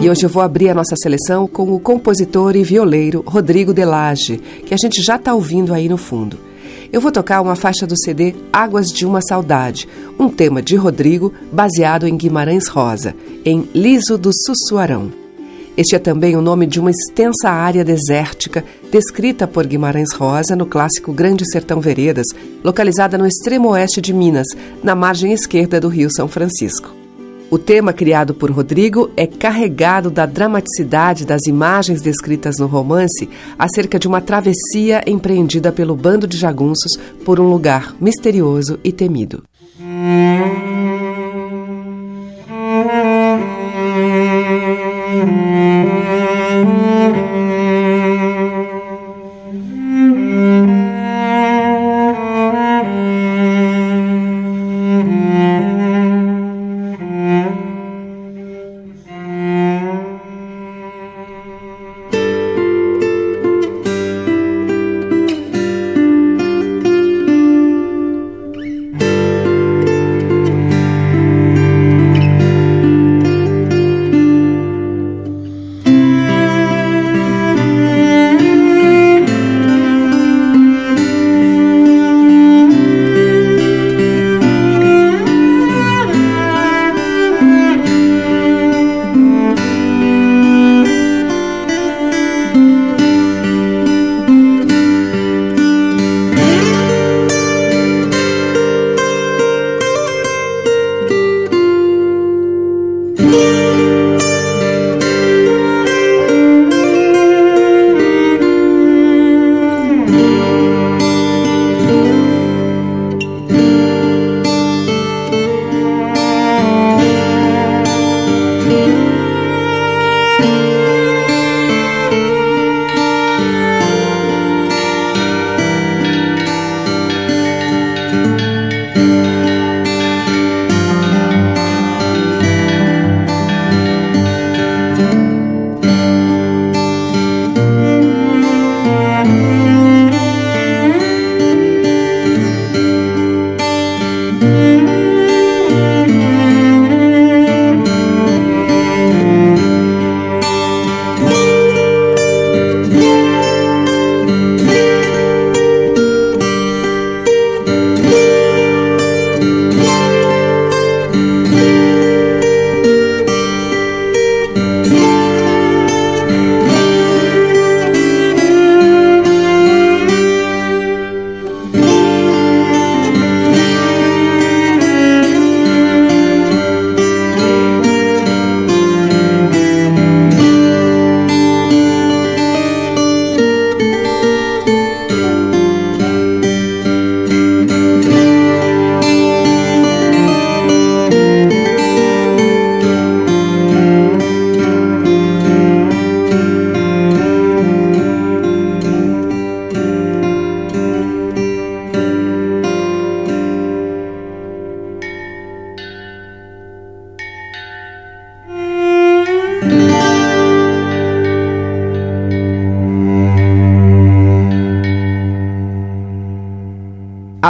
E hoje eu vou abrir a nossa seleção com o compositor e violeiro Rodrigo Delage, que a gente já está ouvindo aí no fundo. Eu vou tocar uma faixa do CD Águas de uma Saudade, um tema de Rodrigo baseado em Guimarães Rosa, em Liso do Sussuarão. Este é também o nome de uma extensa área desértica descrita por Guimarães Rosa no clássico Grande Sertão Veredas, localizada no extremo oeste de Minas, na margem esquerda do Rio São Francisco. O tema criado por Rodrigo é carregado da dramaticidade das imagens descritas no romance acerca de uma travessia empreendida pelo bando de jagunços por um lugar misterioso e temido.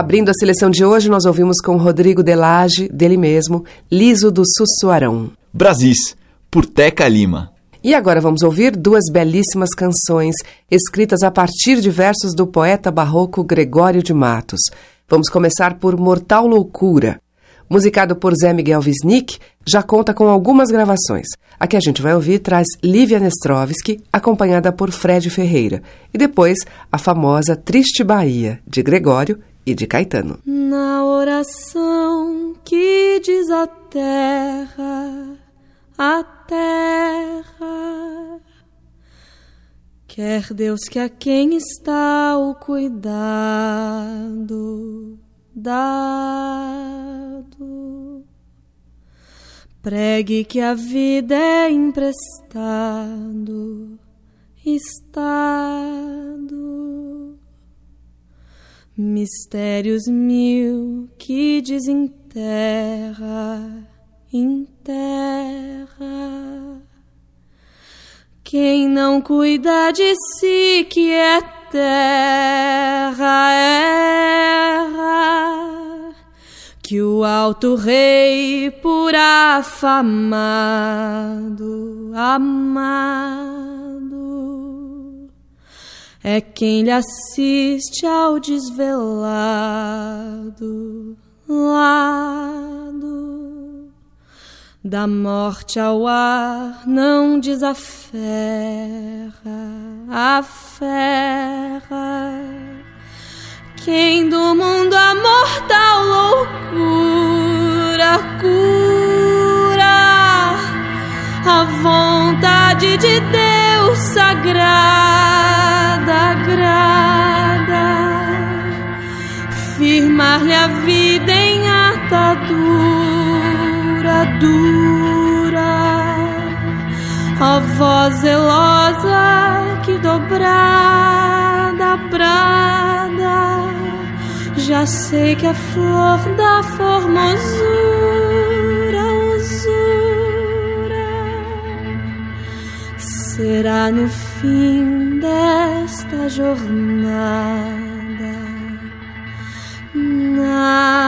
Abrindo a seleção de hoje, nós ouvimos com Rodrigo Delage, dele mesmo, Liso do Sussuarão. Brasis, por Teca Lima. E agora vamos ouvir duas belíssimas canções escritas a partir de versos do poeta barroco Gregório de Matos. Vamos começar por Mortal Loucura. Musicado por Zé Miguel Wisnik, já conta com algumas gravações. A que a gente vai ouvir traz Lívia Nestrovski, acompanhada por Fred Ferreira, e depois a famosa Triste Bahia, de Gregório e de Caetano. Na oração que diz a terra, a terra, quer Deus que a quem está o cuidado dado. Pregue que a vida é emprestado estado. Mistérios mil que desenterra, enterra. Quem não cuida de si, que é terra, erra que o alto rei por afamado, amado, é quem lhe assiste ao desvelado lado. Da morte ao ar não desaferra, aferra quem do mundo a mortal loucura cura a vontade de Deus sagrada grada. Firmar-lhe a vida em atadura dura. A voz zelosa que dobrada brada. Já sei que a flor da formosura usura será no fim desta jornada nada.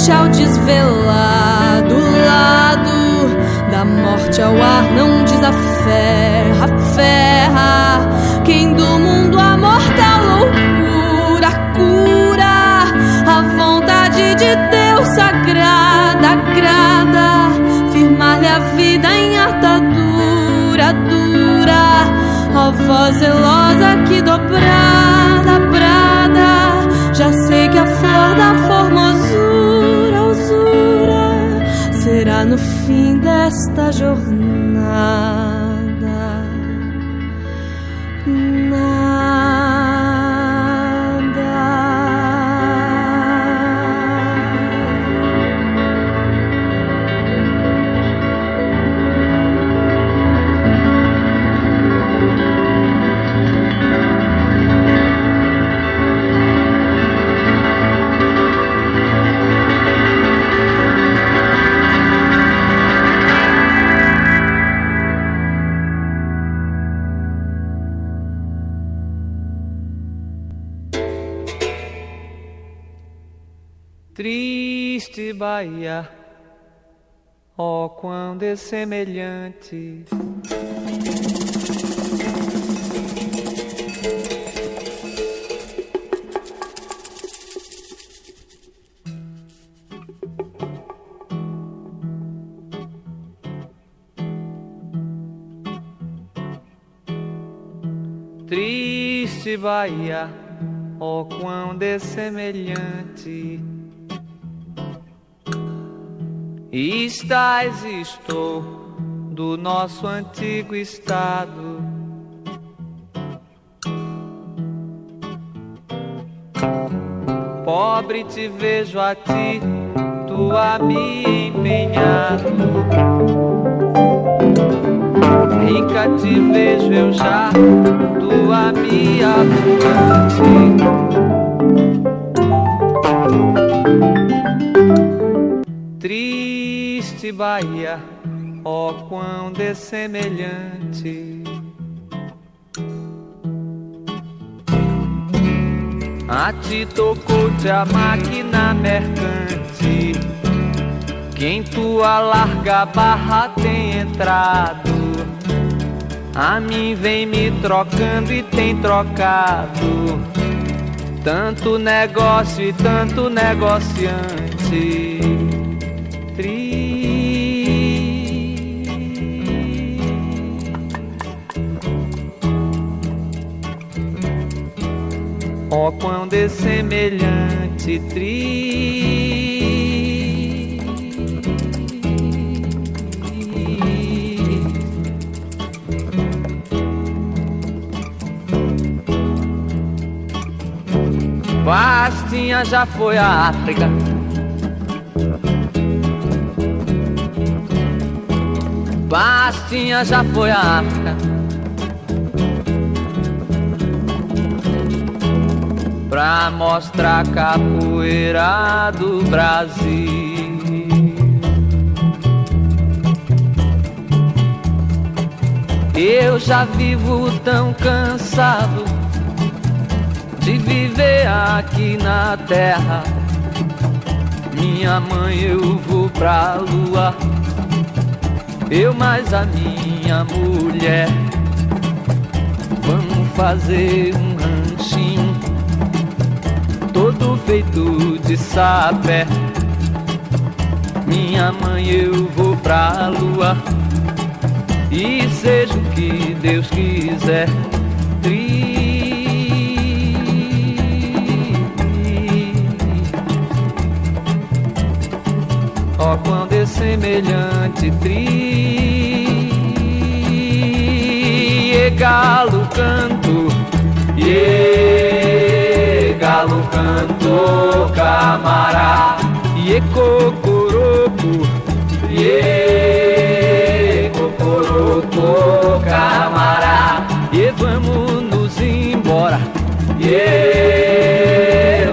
Assiste ao desvelado lado, da morte ao ar não desaferra, ferra, quem do mundo a mortal loucura cura, a vontade de Deus sagrada, grada firmar-lhe a vida em atadura dura. Ó voz zelosa que dobrada, no fim desta jornada. Bahia. Oh, quando é semelhante. Triste Bahia, oh quão dessemelhante é estás estou do nosso antigo estado. Pobre te vejo a ti, tu a me empenhado. Rica te vejo eu já, tu a me abundante. Bahia, ó oh, quão dessemelhante. A ti tocou-te a máquina mercante, que em tua larga barra tem entrado. A mim vem me trocando e tem trocado. Tanto negócio e tanto negociante. Oh, quão dessemelhante tri. Bastinha já foi a África. Bastinha já foi a África pra mostrar capoeira do Brasil. Eu já vivo tão cansado de viver aqui na terra. Minha mãe, eu vou pra lua. Eu mais a minha mulher. Vamos fazer um ranchinho todo feito de sapé. Minha mãe, eu vou pra lua e seja o que Deus quiser. Ó, oh, quando é semelhante tri e galo canto, yeah galo cantou camará. E cocoroco. E cocoroco camará. E vamos nos embora. E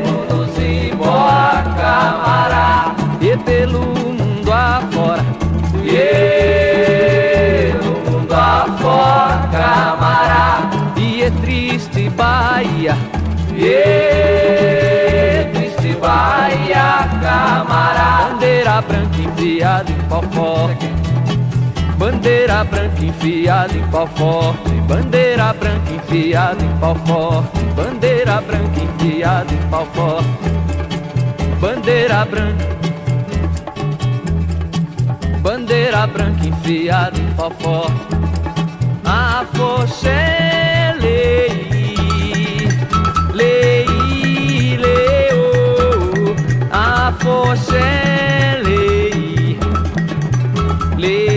vamos nos embora camará. E pelo mundo afora. E no mundo afora camará. E é triste Bahia e triste Bahia, camarada Bandeira branca enfiada em pau forte. Bandeira branca enfiada em pau forte. Bandeira branca enfiada em pau forte. Bandeira branca enfiada em forte. Bandeira branca. Bandeira branca enfiada em pau forte. A Leave.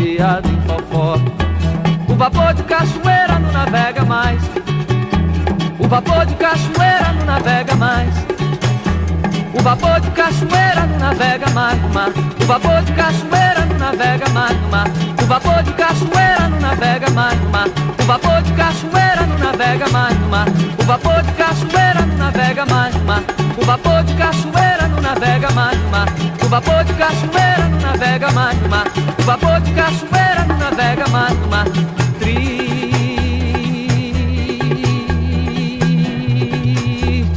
Em forte. O vapor de cachoeira não navega mais, o vapor de cachoeira não navega mais. O vapor de cachoeira não navega mais no mar. O vapor de cachoeira não navega mais no mar. O vapor de cachoeira não navega mais no mar. O vapor de cachoeira não navega mais no mar. O vapor de cachoeira não navega mais no mar. O vapor de cachoeira não navega mais no mar. O vapor de cachoeira não navega mais no mar. Cachoeira navega mais no mar. Triste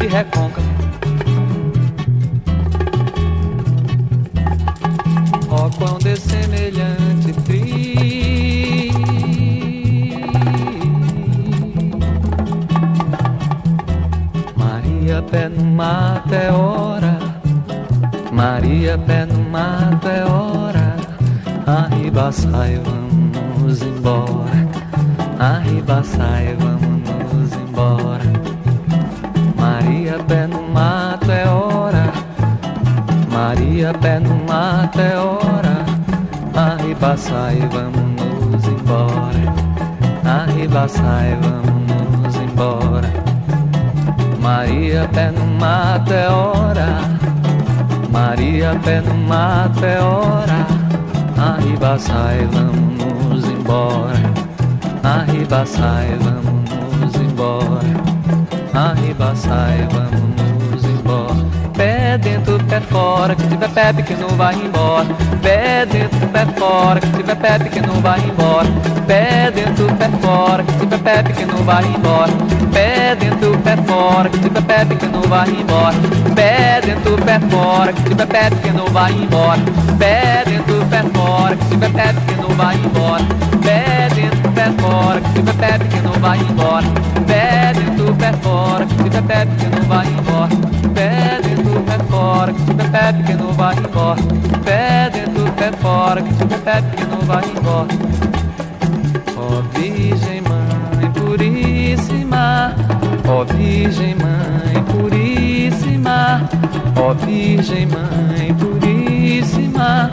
recôncavo. Ó quão dessemelhante triste Maria pé no mato é hora Maria pé no mato é hora Arriba sai, vamos embora. Arriba sai, vamos embora. Maria pé no mato é hora. Maria pé no mato é hora. Arriba sai, vamos embora. Arriba sai, vamos embora. Maria pé no mato é hora. Maria pé no mato é hora Arriba sai, vamos embora. Arriba sai, vamos embora. Arriba sai, vamos embora. Pé dentro, pé fora, que tiver pé pequeno vai embora. Pé dentro, pé fora, que tiver pé pequeno vai embora. Pé dentro, pé fora, que tiver pé pequeno vai embora. Pé dentro, pé fora, que tiver pé pequeno vai embora. Pé dentro, pé fora, que tiver pé pequeno vai embora. Pé dentro, fora, que se bebe que não vai embora. Bebe tu pé fora, que se bebe que não vai embora. Bebe tu pé fora, que se bebe que não vai embora. Bebe tu pé fora, que se bebe que não vai embora. Bebe tu pé fora, que se bebe que não vai embora. Ó oh, Virgem Mãe Puríssima, ó oh, Virgem Mãe Puríssima, ó oh, Virgem Mãe Puríssima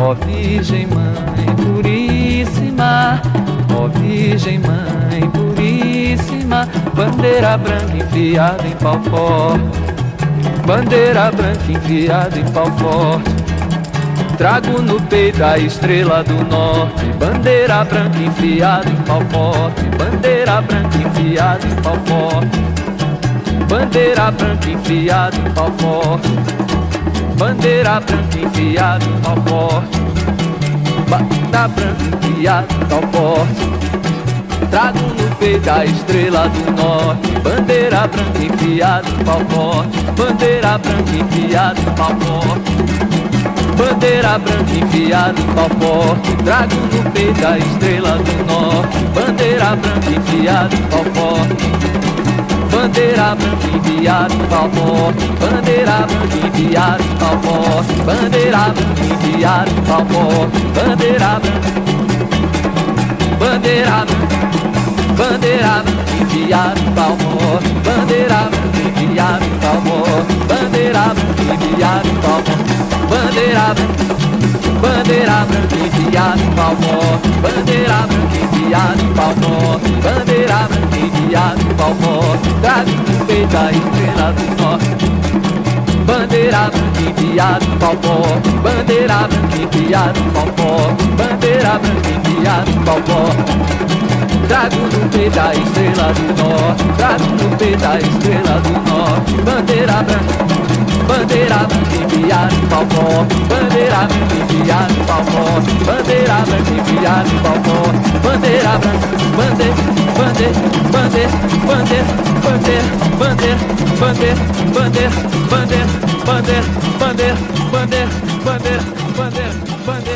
ó Virgem Mãe Puríssima, ó Virgem Mãe Puríssima, bandeira branca enfiada em pau forte, bandeira branca enfiada em pau forte. Trago no peito a estrela do norte Bandeira branca enfiada em pau forte Bandeira branca enfiada em pau forte Bandeira branca enfiada em pau forte Bandeira branca enfiada em pau forte. Bandeira branca enfiada em pau forte. Trago no peito a estrela do norte. Bandeira branca enfiada em pau forte. Bandeira branca enfiada em pau forte. Bandeira branca enfiada em pau Trago no peito a estrela do norte. Bandeira branca enfiada em pau forte Bandeira branca enviada em Valpor Bandeira branca enviada em Valpor Bandeira branca enviada em Valpor Bandeira branca. Bandeira branca. Bandeira branca enviada viado Valpor Bandeira branca enviada viado Valpor Bandeira branca enviada viado Valpor Bandeira branca. Bandeira branca enfiada em forte Bandeira branca enfiada em forte Bandeira branca enfiada em forte Trago no peito a estrela do norte Bandeira branca enfiada em forte Bandeira branca enfiada em forte Bandeira branca enfiada em forte Trago no peito a estrela do norte Trago no peito a estrela do norte Bandeira branca Bandeira branca enfiada em Bandeira branca enfiada em Bandeira branca enfiada em Bandeira branca bandeira, bandeira, bandeira, bandeira, bandeira, bandeira, bandeira, bandeira, bandeira, bandeira, bandeira, bandeira, bandeira, bandeira, bandeira,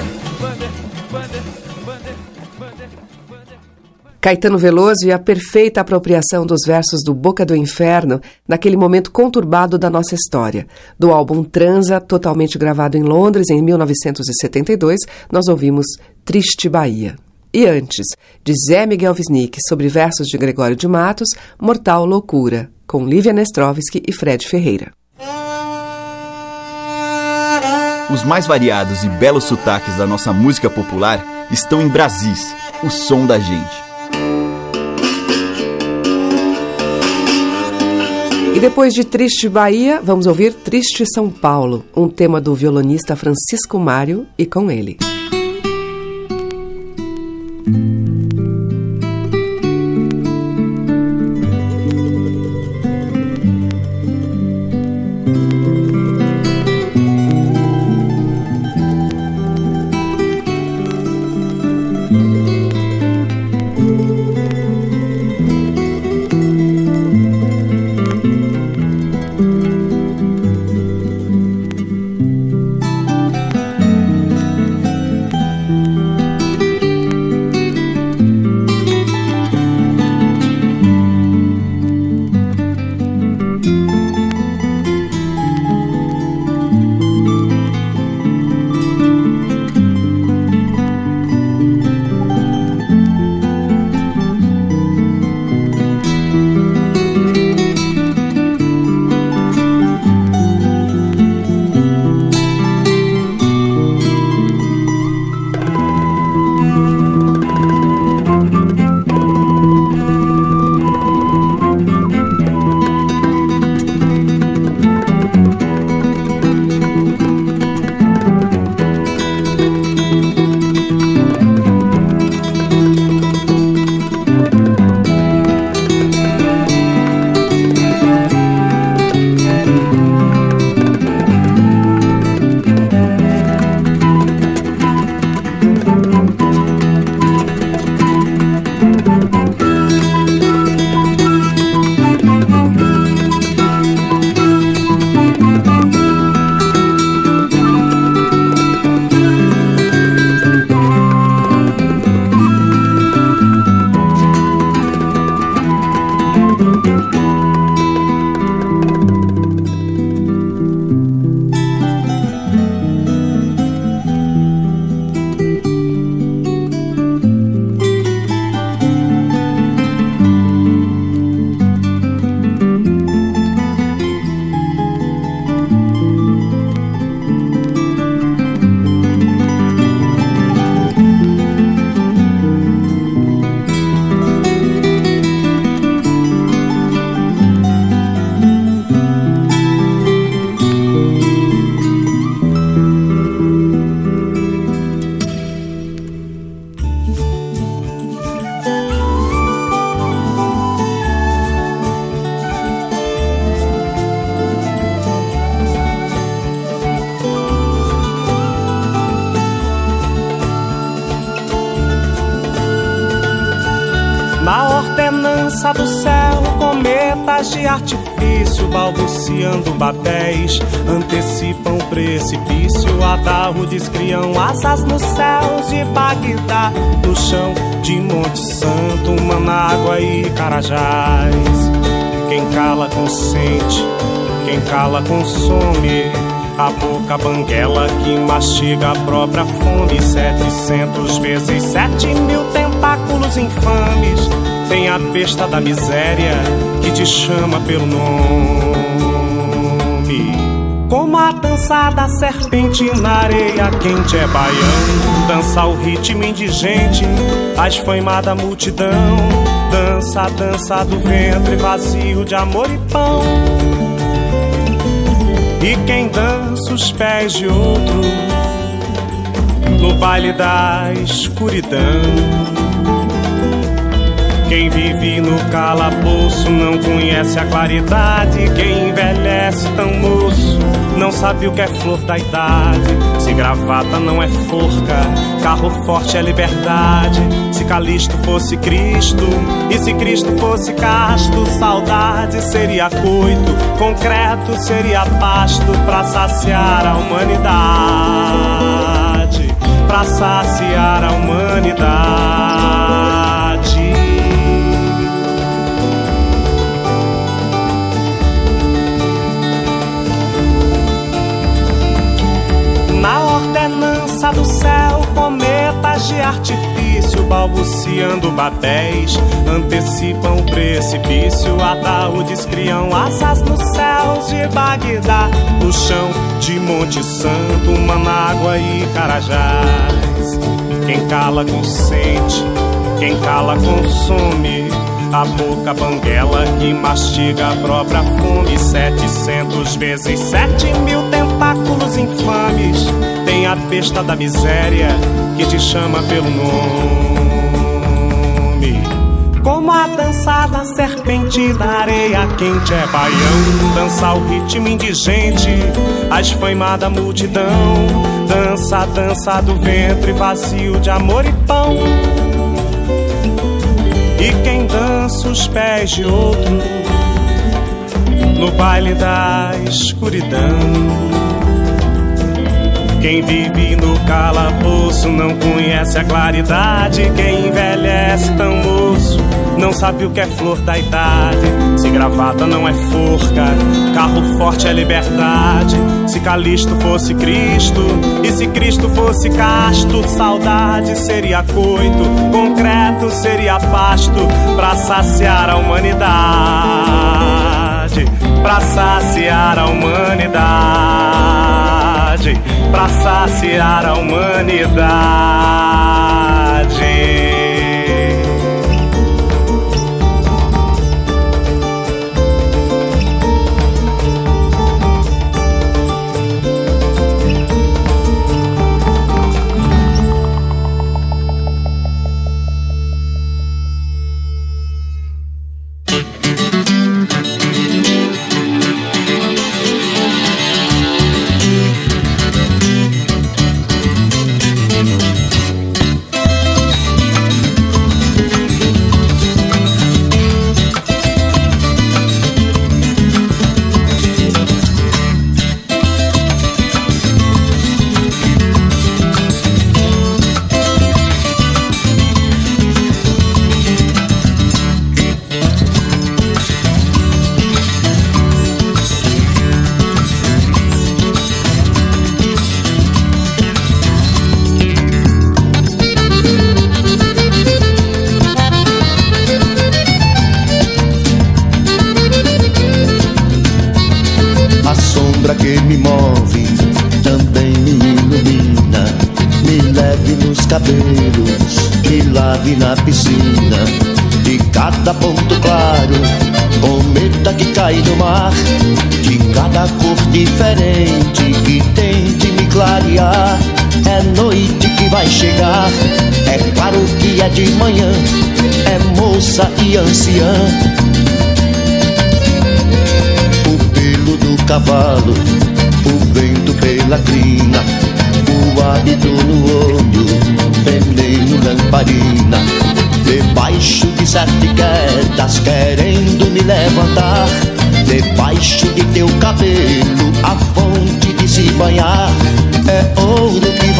Caetano Veloso e a perfeita apropriação dos versos do Boca do Inferno naquele momento conturbado da nossa história. Do álbum Transa, totalmente gravado em Londres em 1972, nós ouvimos Triste Bahia. E antes, de Zé Miguel Wisnik sobre versos de Gregório de Matos, Mortal Loucura, com Lívia Nestrovski e Fred Ferreira. Os mais variados e belos sotaques da nossa música popular estão em Brasis, o som da gente. E depois de Triste Bahia, vamos ouvir Triste São Paulo, um tema do violonista Francisco Mário e com ele. De artifício, balbuciando babéis, antecipam o precipício. Adarro descriam asas nos céus de Bagdá, no chão de Monte Santo, Manágua e Carajás. Quem cala consente, quem cala consome. A boca banguela que mastiga a própria fome. Setecentos vezes sete mil tentáculos infames tem a besta da miséria que te chama pelo nome. Como a dança da serpente na areia quente é baiano. Dança o ritmo indigente, a esfaimada multidão. Dança a dança do ventre vazio de amor e pão. E quem dança os pés de outro no baile da escuridão. Quem vive no calabouço não conhece a claridade. Quem envelhece tão moço não sabe o que é flor da idade. Se gravata não é forca, carro forte é liberdade. Se Calisto fosse Cristo e se Cristo fosse casto, saudade seria coito, concreto seria pasto para saciar a humanidade. Para saciar a humanidade. Ordenança do céu, cometas de artifício, balbuciando babéis, antecipam o precipício, ataúdes criam asas nos céus de Bagdá, no chão de Monte Santo, Manágua e Carajás. Quem cala consente, quem cala consome A boca banguela que mastiga a própria fome. Setecentos vezes sete mil tentáculos infames. Tem a besta da miséria que te chama pelo nome. Como a dança da serpente da areia quente. É baião, dança o ritmo indigente. A esfaimada multidão Dança dança do ventre vazio de amor e pão e quem dança os pés de outro no baile da escuridão. Quem vive no calabouço não conhece a claridade. Quem envelhece tão moço não sabe o que é flor da idade. Se gravata não é forca, carro forte é liberdade. Se Calisto fosse Cristo, e se Cristo fosse casto, saudade seria coito, concreto seria pasto pra saciar a humanidade. Pra saciar a humanidade. Pra saciar a humanidade.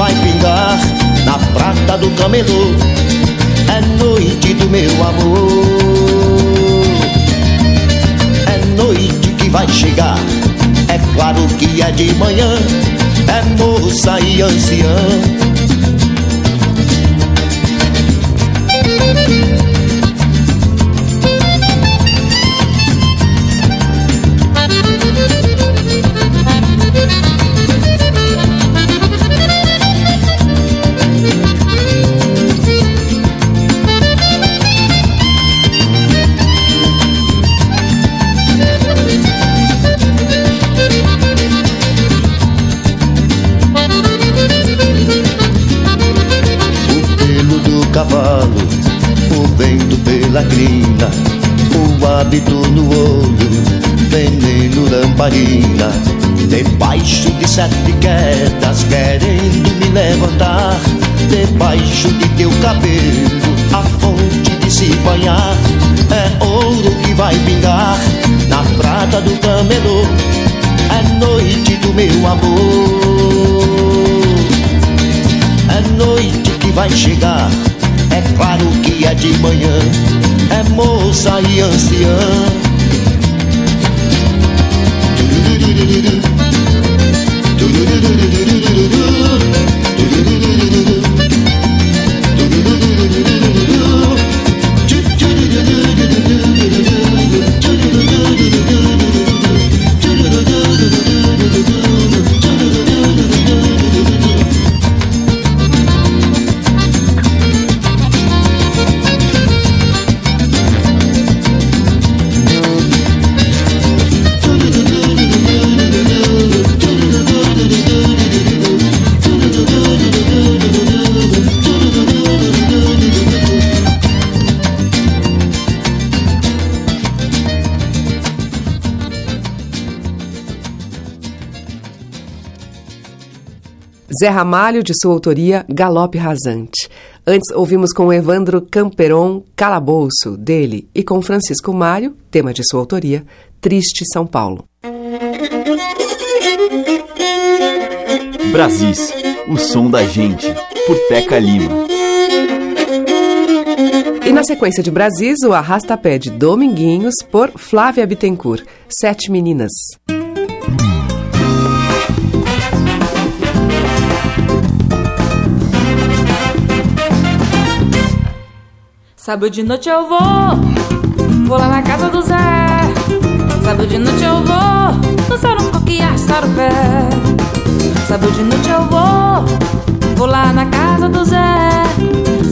Vai pingar na prata do camelô. É noite do meu amor noite que vai chegar. É claro que é de manhã, é moça e anciã. Hábito no olho, veneno lamparina. Debaixo de sete quedas, querendo me levantar. Debaixo de teu cabelo, a fonte de se banhar. É ouro que vai pingar na prata do camelô. É noite do meu amor. É noite que vai chegar. É claro que é de manhã, é moça e anciã. Du -du -du Zé Ramalho, de sua autoria, Galope Rasante. Antes ouvimos com Evandro Camperon, Calabouço, dele, e com Francisco Mário, tema de sua autoria, Triste São Paulo. Brasis, o som da gente, por Teca Lima. E na sequência de Brasis, o Arrastapé de Dominguinhos, por Flávia Bittencourt, Sete Meninas. Sábado de noite eu vou, vou lá na casa do Zé. Sábado de noite eu vou, dançar um pouco e arrastar o pé. Sábado de noite eu vou, vou lá na casa do Zé.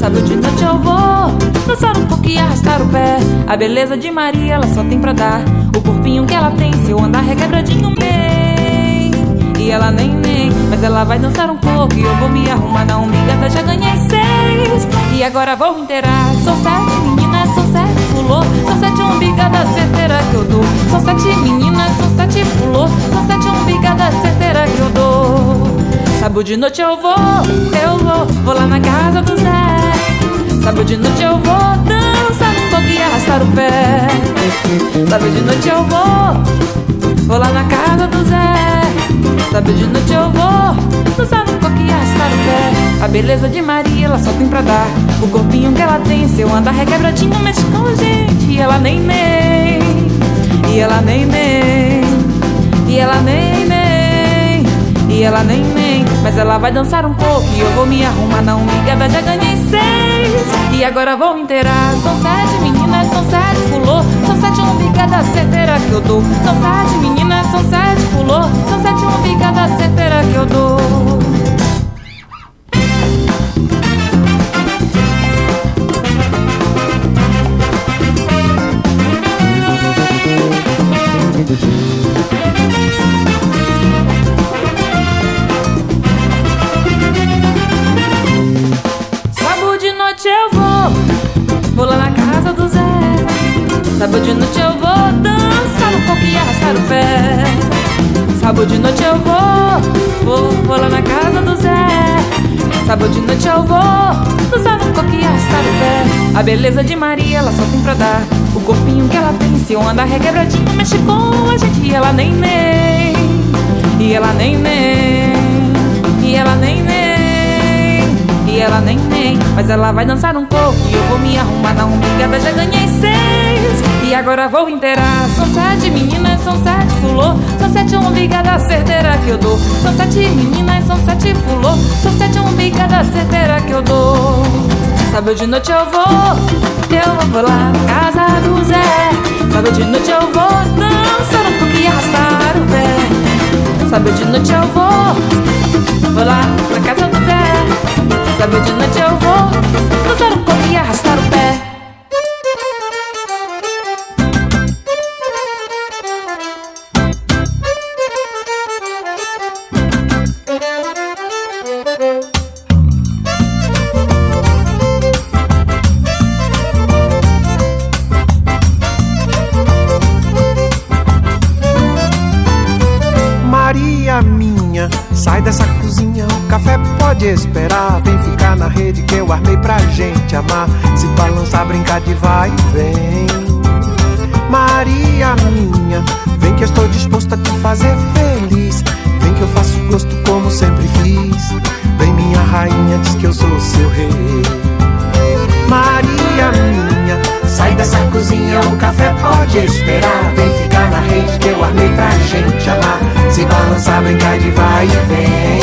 Sábado de noite eu vou, dançar um pouco e arrastar o pé. A beleza de Maria, ela só tem pra dar. O corpinho que ela tem, se eu andar requebradinho bem. E ela nem nem, mas ela vai dançar um pouco e eu vou me arrumar na umbigada, já ganhei seis. E agora vou inteirar. São sete meninas, são sete pulou. São sete umbigada certeira que eu dou. São sete meninas, são sete pulou. São sete umbigada certeira que eu dou. Sábado de noite eu vou, eu vou, vou lá na casa do Zé. Sábado de noite eu vou dançar um pouco e arrastar o pé. Sábado de noite eu vou, vou lá na casa do Zé. Sábado de noite eu vou dançar um pouco e arrastar o pé. A beleza de Maria, ela só tem pra dar. O corpinho que ela tem, se eu andar requebradinho, mexe com a gente. E ela nem nem, e ela nem nem, e ela nem nem, e ela nem nem. Mas ela vai dançar um pouco e eu vou me arrumar na umbigada, já ganhei seis. E agora vou inteirar. São sete meninas, pulou. São sete umbigada certeira que eu dou. São sete meninas, são sete pulou. São sete umbigada certeira que eu dou. Sábado de noite eu vou dançar um pouco e o pé. A beleza de Maria, ela só tem pra dar. O corpinho que ela tem, se eu andar requebradinho, mexe com a gente. E ela nem nem, e ela nem nem, e ela nem nem. E ela nem nem, mas ela vai dançar um pouco. E eu vou me arrumar na umbigada, já ganhei seis. E agora vou inteirar. São sete meninas, são sete fulô. São sete umbigada certeira que eu dou. São sete meninas, são sete fulô. São sete umbigada certeira que eu dou. Sábado de noite eu vou Eu vou lá na casa do Zé. Sábado de noite eu vou Dançar um pouco e arrastar o pé. Sábado de noite eu vou Vou lá na casa do Zé Sábado de noite eu vou balançar, brincar de vai e vem.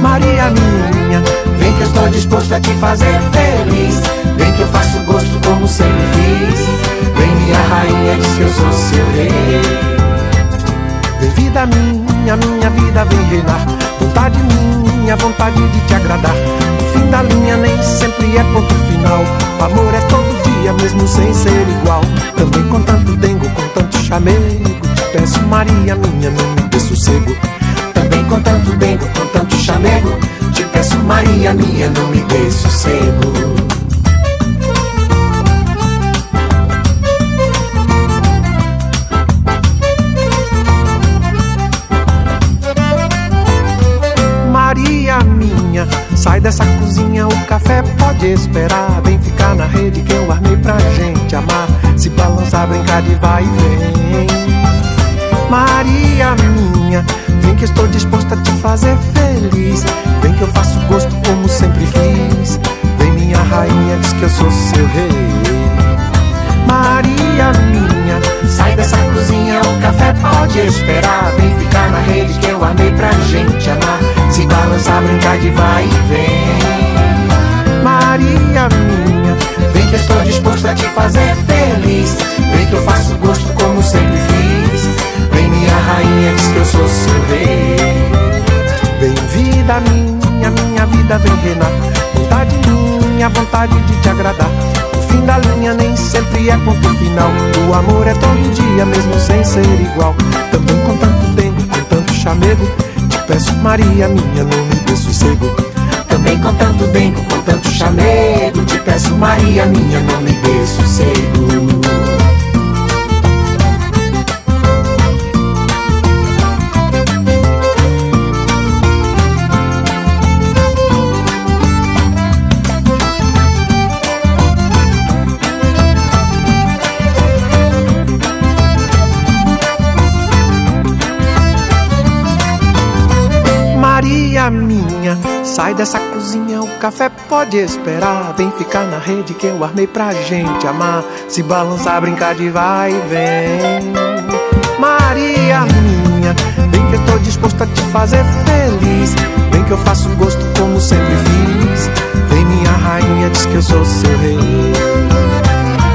Maria minha, vem que eu estou disposto a te fazer feliz. Vem que eu faço gosto como sempre fiz. Vem minha rainha, diz que eu sou seu rei. Vem vida minha, minha vida vem reinar. Vontade minha, vontade de te agradar. O fim da linha nem sempre é ponto final. O amor é todo dia, mesmo sem ser igual. Também com tanto dengo, com tanto chamego. Peço, Maria minha, não me dê sossego. Também com tanto dengo, com tanto chamego. Te peço, Maria minha, não me dê sossego. Sai dessa cozinha, o café pode esperar. Vem ficar na rede que eu armei pra gente amar. Se balançar, brincar de vai e vem. Maria minha, vem que estou disposta a te fazer feliz. Vem que eu faço gosto como sempre fiz. Vem minha rainha, diz que eu sou seu rei. Maria minha, sai dessa cozinha, o café pode esperar. Vem ficar na rede que eu armei pra gente amar. Se balançar, brincar de vai e vem. Maria minha, vem que estou disposta a te fazer feliz. Vem que eu faço gosto como sempre fiz. Vem minha rainha, diz que eu sou seu rei. Vem vida minha, minha vida vem reinar. Vontade minha, vontade de te agradar fim da linha nem sempre é ponto final. O amor é todo dia, mesmo sem ser igual. Também com tanto tempo, com tanto chamego. Te peço, Maria, minha, não me dê sossego. Também com tanto dengo, com tanto chamego. Te peço, Maria, minha, não me dê sossego. Sai dessa cozinha, o café pode esperar. Vem ficar na rede que eu armei pra gente amar. Se balançar, brincar de vai e vem. Maria minha, vem que eu tô disposto a te fazer feliz. Vem que eu faço gosto como sempre fiz. Vem minha rainha, diz que eu sou seu rei.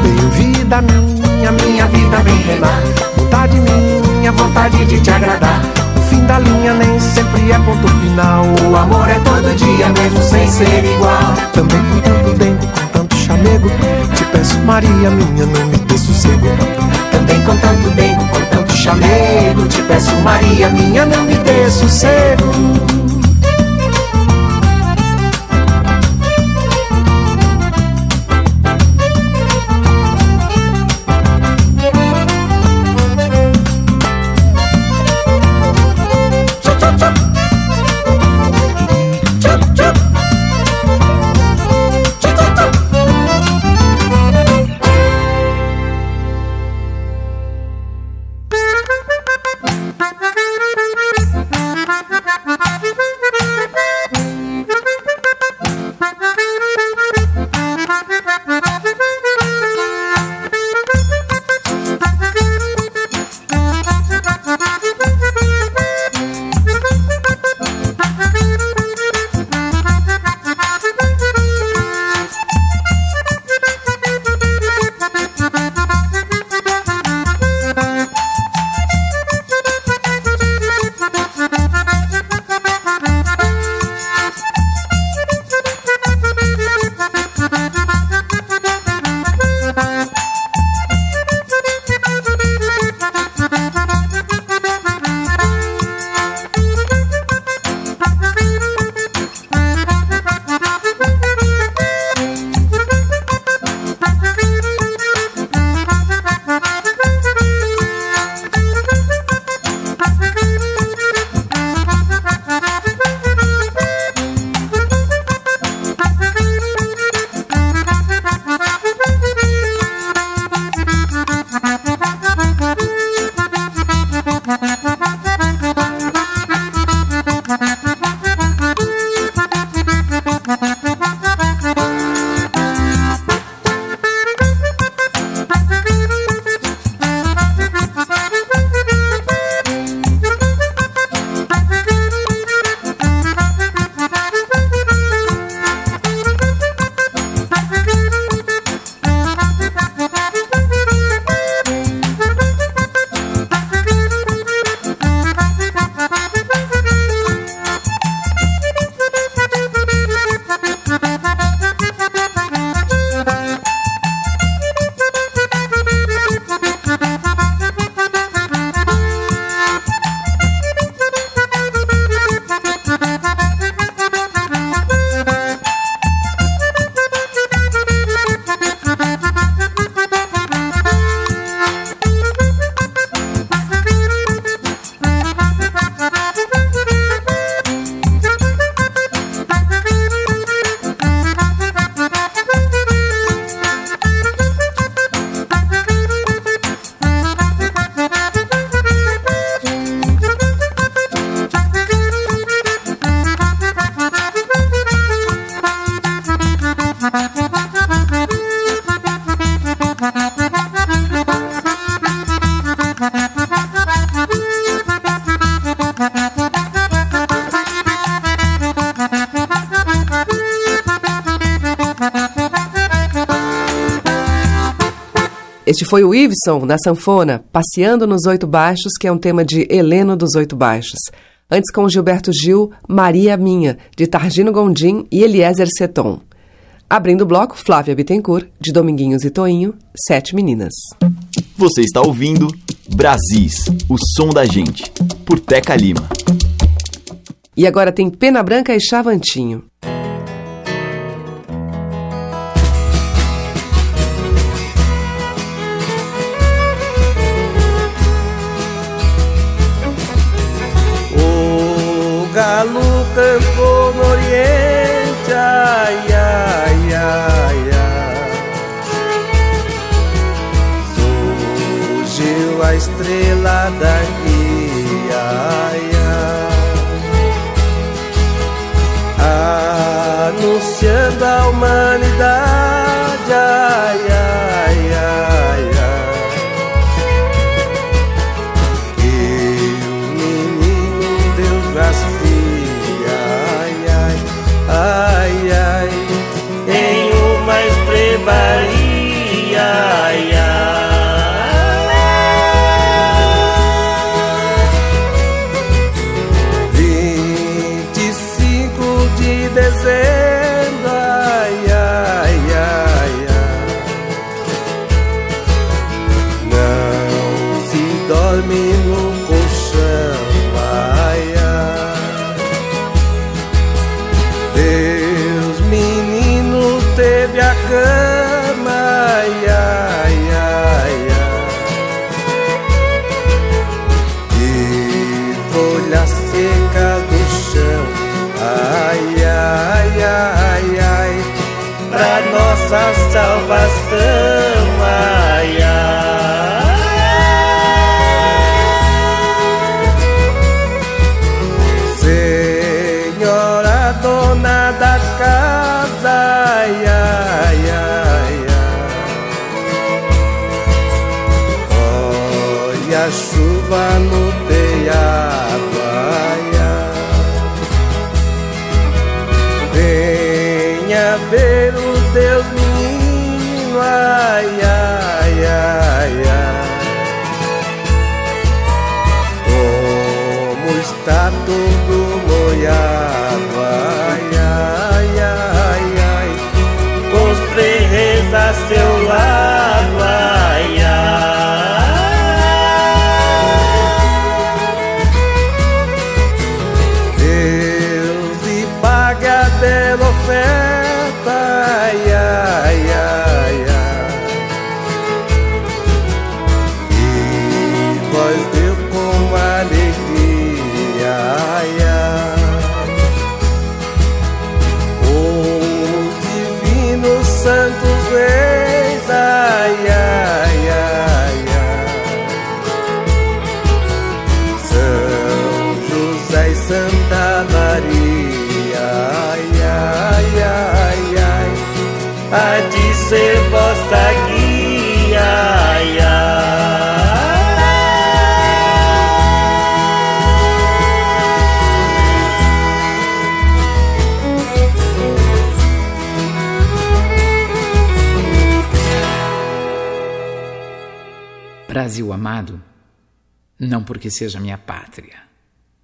Vem vida minha, minha vida vem reinar. Vontade minha, vontade de te agradar fim da linha nem sempre é ponto final. O amor é todo dia, mesmo sem ser igual. Também com tanto dengo, com tanto chamego. Te peço, Maria, minha, não me dê sossego. Também com tanto dengo, com tanto chamego. Te peço, Maria, minha, não me dê sossego. Este foi o Iveson, na sanfona, Passeando nos Oito Baixos, que é um tema de Heleno dos Oito Baixos. Antes com Gilberto Gil, Maria Minha, de Targino Gondim e Eliezer Seton. Abrindo o bloco, Flávia Bittencourt, de Dominguinhos e Toinho, Sete Meninas. Você está ouvindo Brasis, o som da gente, por Teca Lima. E agora tem Pena Branca e Chavantinho. Cantou no oriente, ai, ai, ai, ai. Surgiu a estrela daqui, estrebaria, ai, Bye. Não porque seja minha pátria.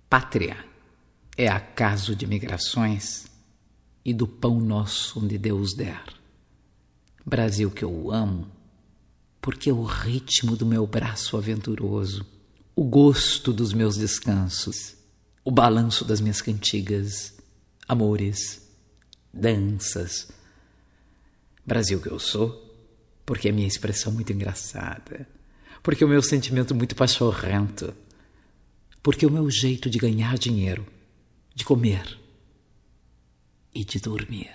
Pátria é acaso de migrações e do pão nosso onde Deus der. Brasil que eu amo, porque é o ritmo do meu braço aventuroso, o gosto dos meus descansos, o balanço das minhas cantigas, amores, danças. Brasil que eu sou, porque é minha expressão muito engraçada, porque o meu sentimento muito pachorrento, porque o meu jeito de ganhar dinheiro, de comer e de dormir.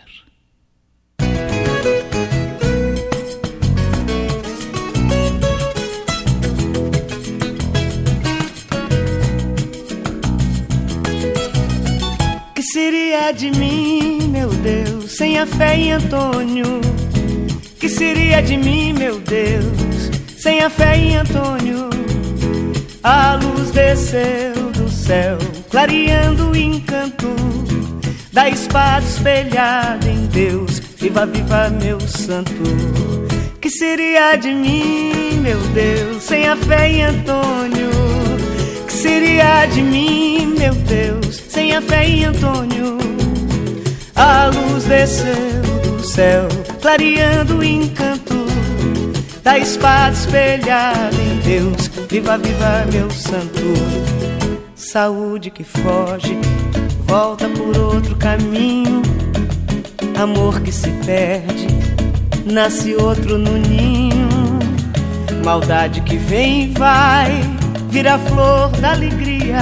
Que seria de mim, meu Deus, sem a fé em Antônio? Que seria de mim, meu Deus, sem a fé em Antônio? A luz desceu do céu, clareando o encanto da espada espelhada em Deus. Viva, viva, meu santo. Que seria de mim, meu Deus, sem a fé em Antônio? Que seria de mim, meu Deus, sem a fé em Antônio? A luz desceu do céu, clareando o encanto da espada espelhada em Deus. Viva, viva, meu santo. Saúde que foge, volta por outro caminho. Amor que se perde, nasce outro no ninho. Maldade que vem e vai, vira flor da alegria.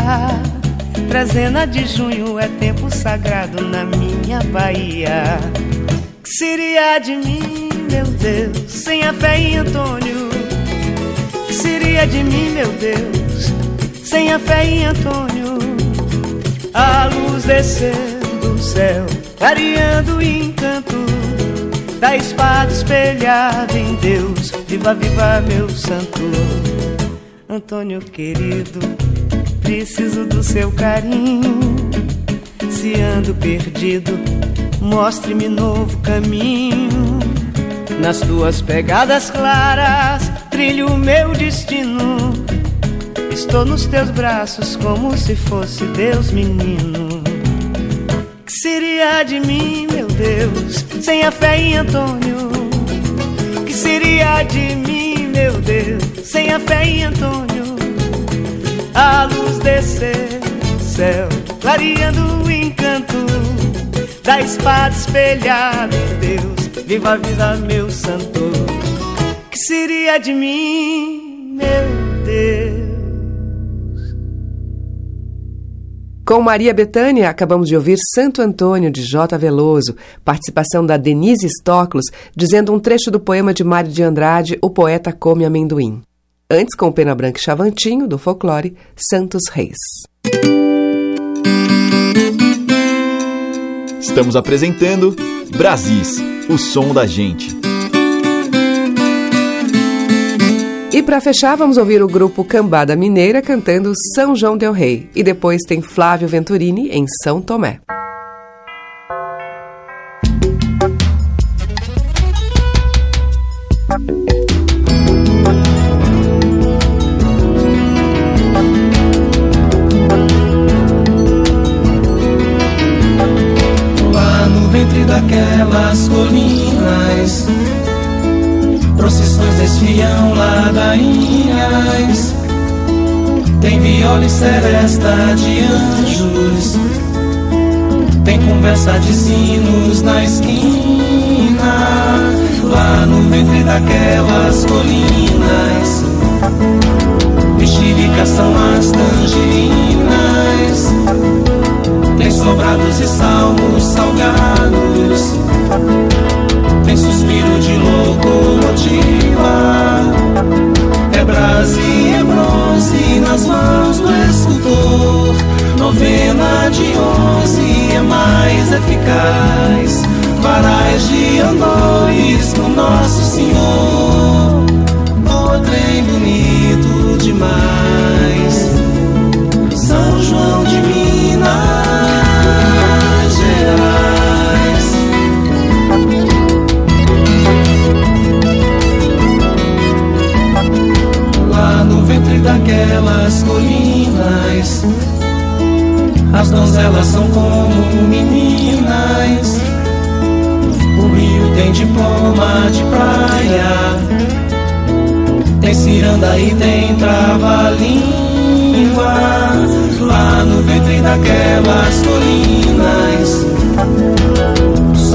Trezena de junho é tempo sagrado na minha Bahia. Que seria de mim, meu Deus, sem a fé em Antônio? Que seria de mim, meu Deus, sem a fé em Antônio? A luz descendo do céu, clareando o encanto da espada espelhada em Deus. Viva, viva, meu santo Antônio querido preciso do seu carinho. Se ando perdido, mostre-me novo caminho. Nas tuas pegadas claras, trilho o meu destino. Estou nos teus braços como se fosse Deus menino. Que seria de mim, meu Deus, sem a fé em Antônio? Que seria de mim, meu Deus, sem a fé em Antônio? a luz descer céu, clareando o encanto da espada espelhada Deus. Viva a vida, meu santo, que seria de mim, meu Deus? Com Maria Bethânia, acabamos de ouvir Santo Antônio, de J. Veloso, participação da Denise Stoklos, dizendo um trecho do poema de Mário de Andrade, O Poeta Come Amendoim. Antes, com Pena Branca e Chavantinho, do folclore, Santos Reis. Estamos apresentando Brasis, o som da gente. E para fechar, vamos ouvir o grupo Cambada Mineira cantando São João del Rei. E depois tem Flávio Venturini em São Tomé. Desfiam ladainhas Tem viola e seresta de anjos. Tem conversa de sinos na esquina. Lá no ventre daquelas colinas. Mexerica são as tangerinas tem sobrados e salmos salgados mais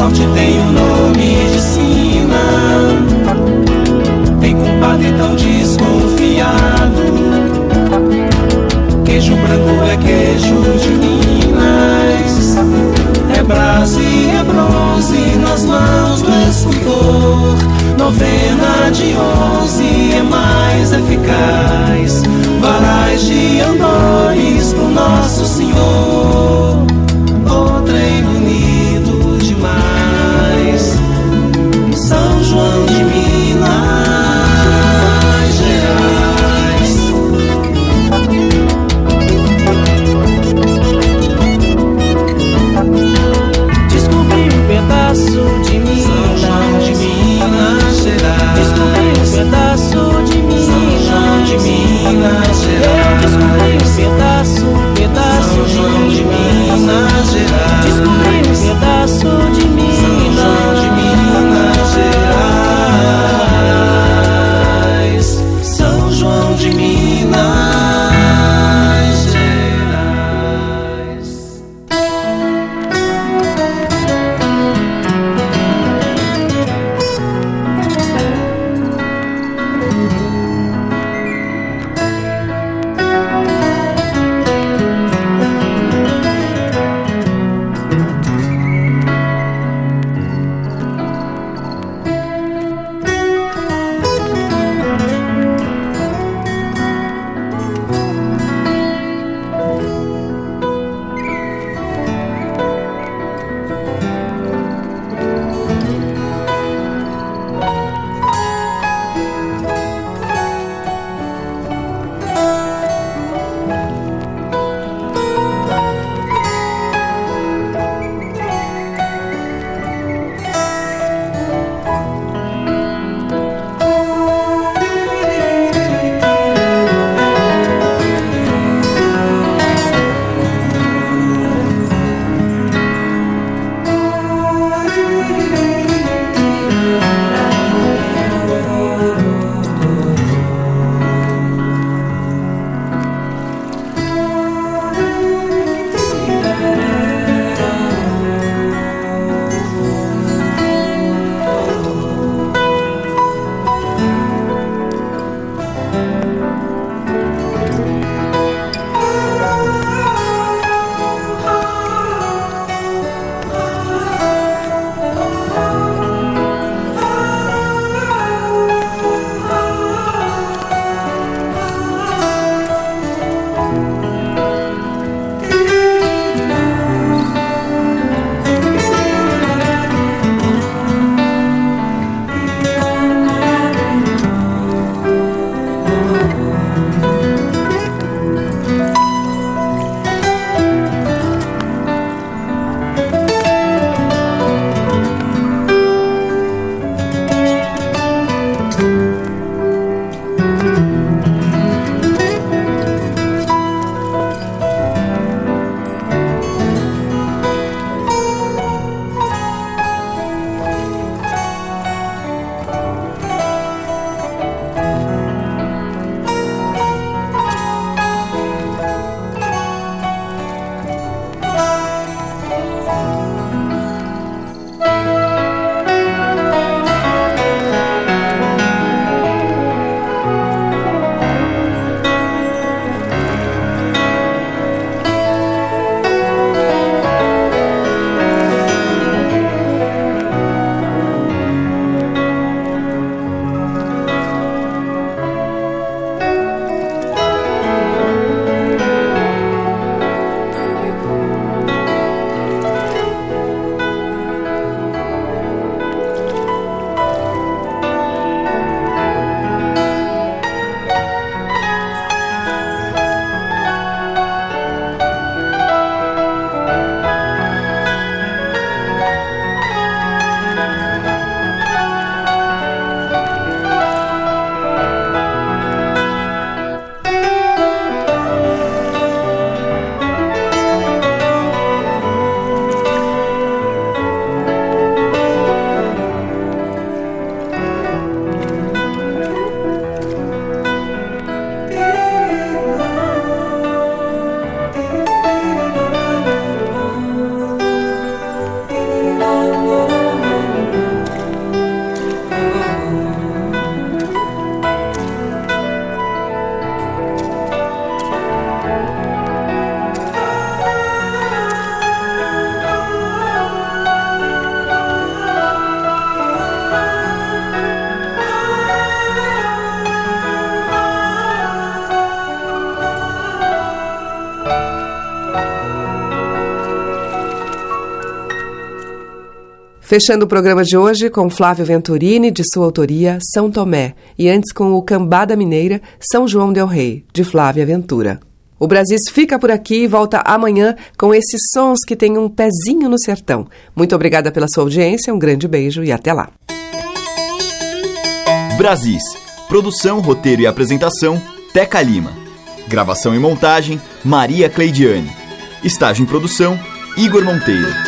Sorte tem o nome de sina. Tem compadre tão desconfiado. Queijo branco é queijo de Minas. É brase e é bronze nas mãos do escultor. Novena de onze é mais eficaz. Varais de andores pro Nosso Senhor Fechando o programa de hoje com Flávio Venturini, de sua autoria, São Tomé, e antes com o Cambada Mineira, São João del Rei, de Flávia Ventura. O Brasil fica por aqui e volta amanhã com esses sons que têm um pezinho no sertão. Muito obrigada pela sua audiência, um grande beijo e até lá. Brasis. Produção, roteiro e apresentação, Teca Lima. Gravação e montagem, Maria Cleidiane. Estágio em produção, Igor Monteiro.